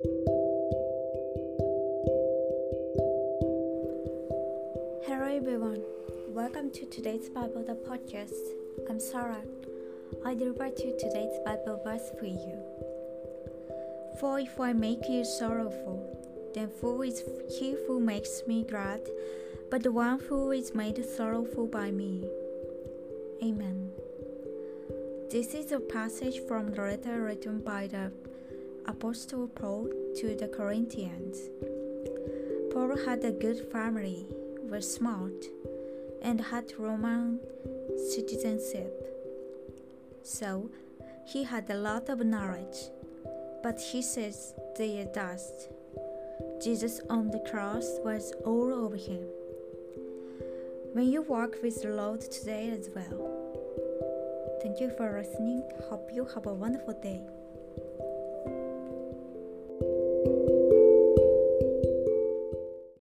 Hello everyone, welcome to today's Bible the podcast. I'm Sarah. I deliver to today's Bible verse for you. For if I make you sorrowful, then who is he who makes me glad, but the one who is made sorrowful by me? Amen. This is a passage from the letter written by the Apostle Paul to the Corinthians. Paul had a good family, was smart, and had Roman citizenship. So he had a lot of knowledge, but he says they are dust. Jesus on the cross was all over him. When you walk with the Lord today as well. Thank you for listening. Hope you have a wonderful day.